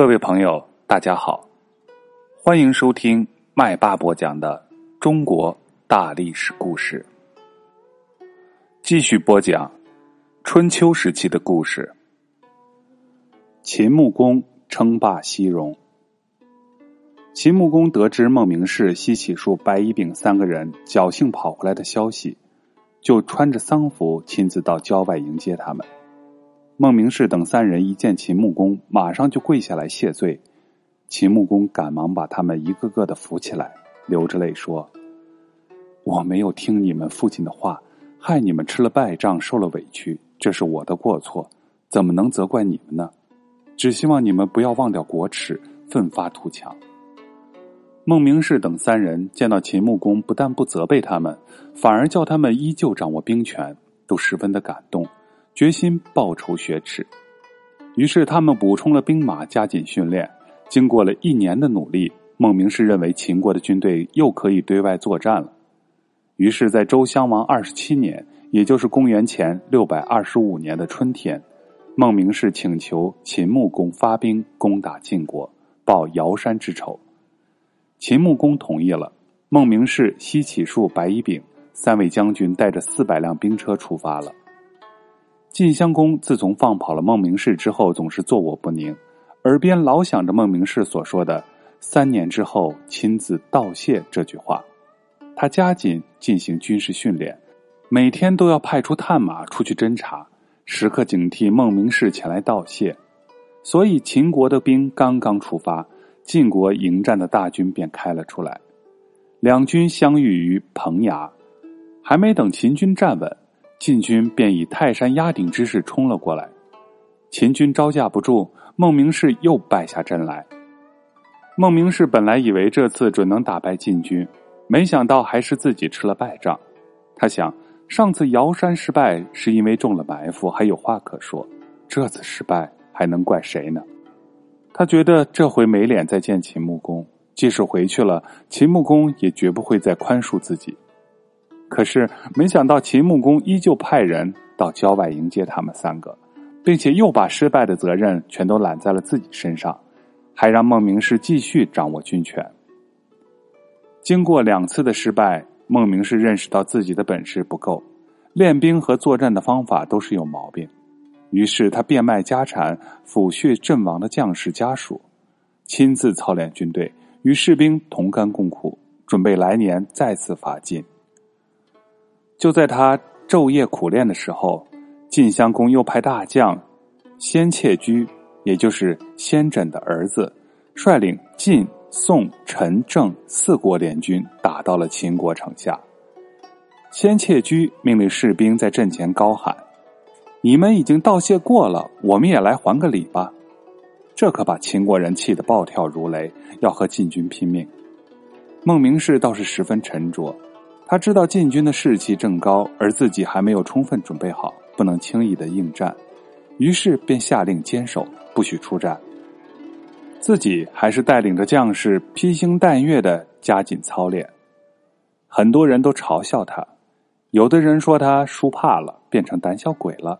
各位朋友，大家好，欢迎收听麦霸播讲的中国大历史故事。继续播讲春秋时期的故事。秦穆公称霸西戎。秦穆公得知孟明视、西乞术、白乙丙三个人侥幸跑回来的消息，就穿着丧服亲自到郊外迎接他们。孟明氏等三人一见秦穆公，马上就跪下来谢罪。秦穆公赶忙把他们一个个的扶起来，流着泪说：“我没有听你们父亲的话，害你们吃了败仗，受了委屈，这是我的过错，怎么能责怪你们呢？只希望你们不要忘掉国耻，奋发图强。”孟明氏等三人见到秦穆公，不但不责备他们，反而叫他们依旧掌握兵权，都十分的感动。决心报仇雪耻，于是他们补充了兵马，加紧训练。经过了一年的努力，孟明视认为秦国的军队又可以对外作战了。于是，在周襄王二十七年，也就是公元前六百二十五年的春天，孟明视请求秦穆公发兵攻打晋国，报尧山之仇。秦穆公同意了。孟明视、西乞术、白乙丙三位将军带着四百辆兵车出发了。晋襄公自从放跑了孟明氏之后，总是坐卧不宁，耳边老想着孟明氏所说的“三年之后亲自道谢”这句话。他加紧进行军事训练，每天都要派出探马出去侦查，时刻警惕孟明氏前来道谢。所以秦国的兵刚刚出发，晋国迎战的大军便开了出来。两军相遇于彭衙，还没等秦军站稳。晋军便以泰山压顶之势冲了过来，秦军招架不住，孟明视又败下阵来。孟明视本来以为这次准能打败晋军，没想到还是自己吃了败仗。他想，上次瑶山失败是因为中了埋伏，还有话可说；这次失败还能怪谁呢？他觉得这回没脸再见秦穆公，即使回去了，秦穆公也绝不会再宽恕自己。可是没想到，秦穆公依旧派人到郊外迎接他们三个，并且又把失败的责任全都揽在了自己身上，还让孟明视继续掌握军权。经过两次的失败，孟明视认识到自己的本事不够，练兵和作战的方法都是有毛病，于是他变卖家产，抚恤阵亡的将士家属，亲自操练军队，与士兵同甘共苦，准备来年再次伐晋。就在他昼夜苦练的时候，晋襄公又派大将先窃居，也就是先轸的儿子，率领晋、宋、陈、郑四国联军打到了秦国城下。先窃居命令士兵在阵前高喊：“你们已经道谢过了，我们也来还个礼吧！”这可把秦国人气得暴跳如雷，要和晋军拼命。孟明视倒是十分沉着。他知道晋军的士气正高，而自己还没有充分准备好，不能轻易的应战，于是便下令坚守，不许出战。自己还是带领着将士披星戴月的加紧操练。很多人都嘲笑他，有的人说他输怕了，变成胆小鬼了，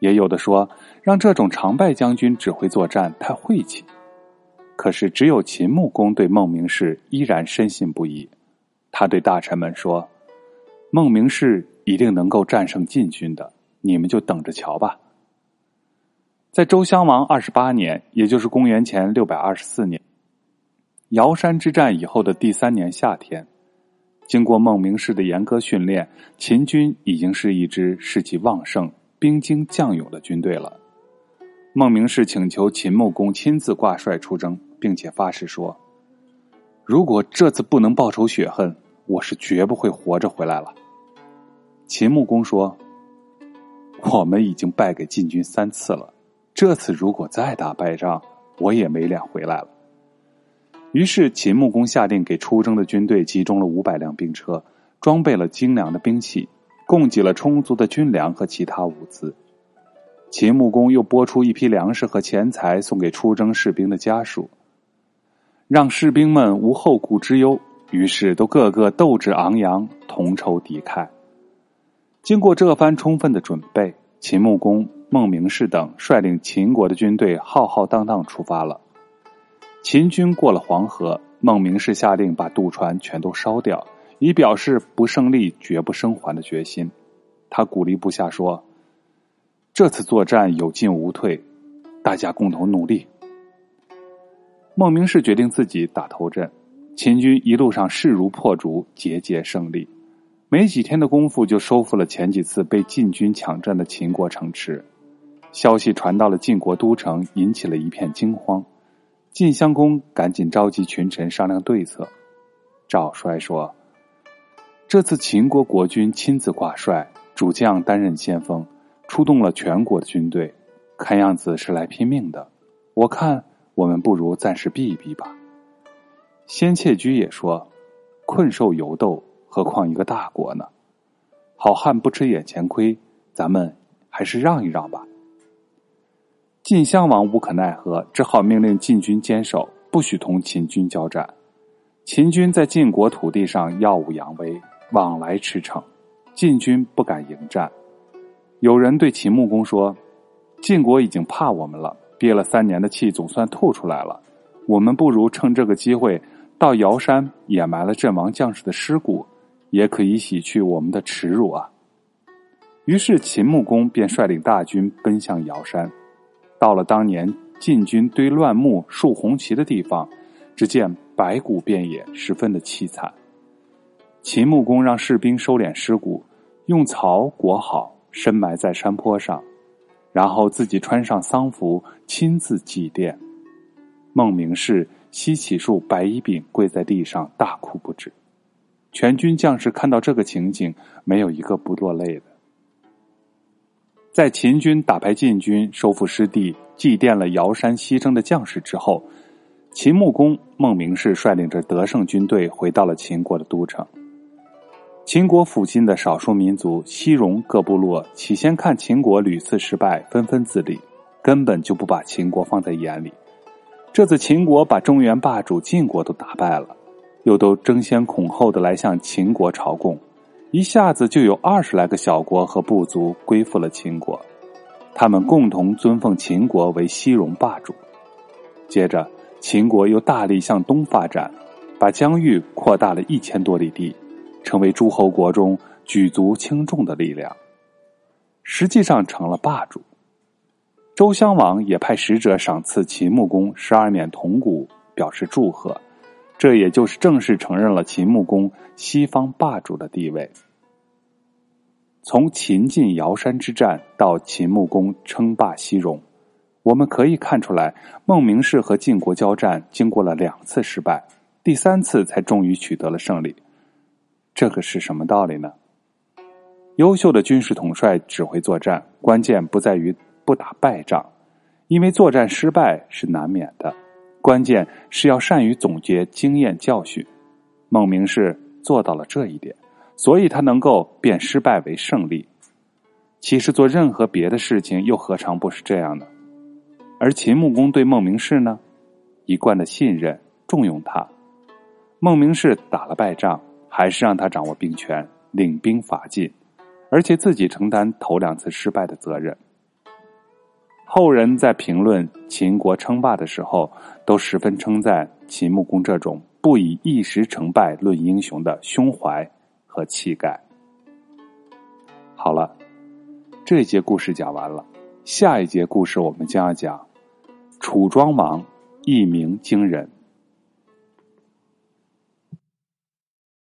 也有的说让这种常败将军指挥作战太晦气。可是只有秦穆公对孟明视依然深信不疑。他对大臣们说：“孟明氏一定能够战胜晋军的，你们就等着瞧吧。”在周襄王二十八年，也就是公元前六百二十四年，尧山之战以后的第三年夏天，经过孟明氏的严格训练，秦军已经是一支士气旺盛、兵精将勇的军队了。孟明氏请求秦穆公亲自挂帅出征，并且发誓说。如果这次不能报仇雪恨，我是绝不会活着回来了。秦穆公说：“我们已经败给晋军三次了，这次如果再打败仗，我也没脸回来了。”于是秦穆公下令给出征的军队集中了五百辆兵车，装备了精良的兵器，供给了充足的军粮和其他物资。秦穆公又拨出一批粮食和钱财送给出征士兵的家属。让士兵们无后顾之忧，于是都个个斗志昂扬，同仇敌忾。经过这番充分的准备，秦穆公、孟明氏等率领秦国的军队浩浩荡荡出发了。秦军过了黄河，孟明氏下令把渡船全都烧掉，以表示不胜利绝不生还的决心。他鼓励部下说：“这次作战有进无退，大家共同努力。”孟明氏决定自己打头阵，秦军一路上势如破竹，节节胜利。没几天的功夫，就收复了前几次被晋军抢占的秦国城池。消息传到了晋国都城，引起了一片惊慌。晋襄公赶紧召集群臣商量对策。赵衰说：“这次秦国国君亲自挂帅，主将担任先锋，出动了全国的军队，看样子是来拼命的。我看。”我们不如暂时避一避吧。先妾居也说：“困兽犹斗，何况一个大国呢？好汉不吃眼前亏，咱们还是让一让吧。”晋襄王无可奈何，只好命令晋军坚守，不许同秦军交战。秦军在晋国土地上耀武扬威，往来驰骋，晋军不敢迎战。有人对秦穆公说：“晋国已经怕我们了。”憋了三年的气总算吐出来了，我们不如趁这个机会到瑶山掩埋了阵亡将士的尸骨，也可以洗去我们的耻辱啊！于是秦穆公便率领大军奔向瑶山，到了当年晋军堆乱木、竖红旗的地方，只见白骨遍野，十分的凄惨。秦穆公让士兵收敛尸骨，用草裹好，深埋在山坡上。然后自己穿上丧服，亲自祭奠。孟明氏西起树白衣柄跪在地上大哭不止。全军将士看到这个情景，没有一个不落泪的。在秦军打败晋军、收复失地、祭奠了瑶山牺牲的将士之后，秦穆公孟明氏率领着得胜军队回到了秦国的都城。秦国附近的少数民族西戎各部落起先看秦国屡次失败，纷纷自立，根本就不把秦国放在眼里。这次秦国把中原霸主晋国都打败了，又都争先恐后的来向秦国朝贡，一下子就有二十来个小国和部族归附了秦国，他们共同尊奉秦国为西戎霸主。接着，秦国又大力向东发展，把疆域扩大了一千多里地。成为诸侯国中举足轻重的力量，实际上成了霸主。周襄王也派使者赏赐秦穆公十二面铜鼓，表示祝贺。这也就是正式承认了秦穆公西方霸主的地位。从秦晋瑶山之战到秦穆公称霸西戎，我们可以看出来，孟明氏和晋国交战经过了两次失败，第三次才终于取得了胜利。这个是什么道理呢？优秀的军事统帅指挥作战，关键不在于不打败仗，因为作战失败是难免的。关键是要善于总结经验教训。孟明氏做到了这一点，所以他能够变失败为胜利。其实做任何别的事情，又何尝不是这样呢？而秦穆公对孟明氏呢，一贯的信任，重用他。孟明氏打了败仗。还是让他掌握兵权，领兵伐晋，而且自己承担头两次失败的责任。后人在评论秦国称霸的时候，都十分称赞秦穆公这种不以一时成败论英雄的胸怀和气概。好了，这节故事讲完了，下一节故事我们将要讲楚庄王一鸣惊人。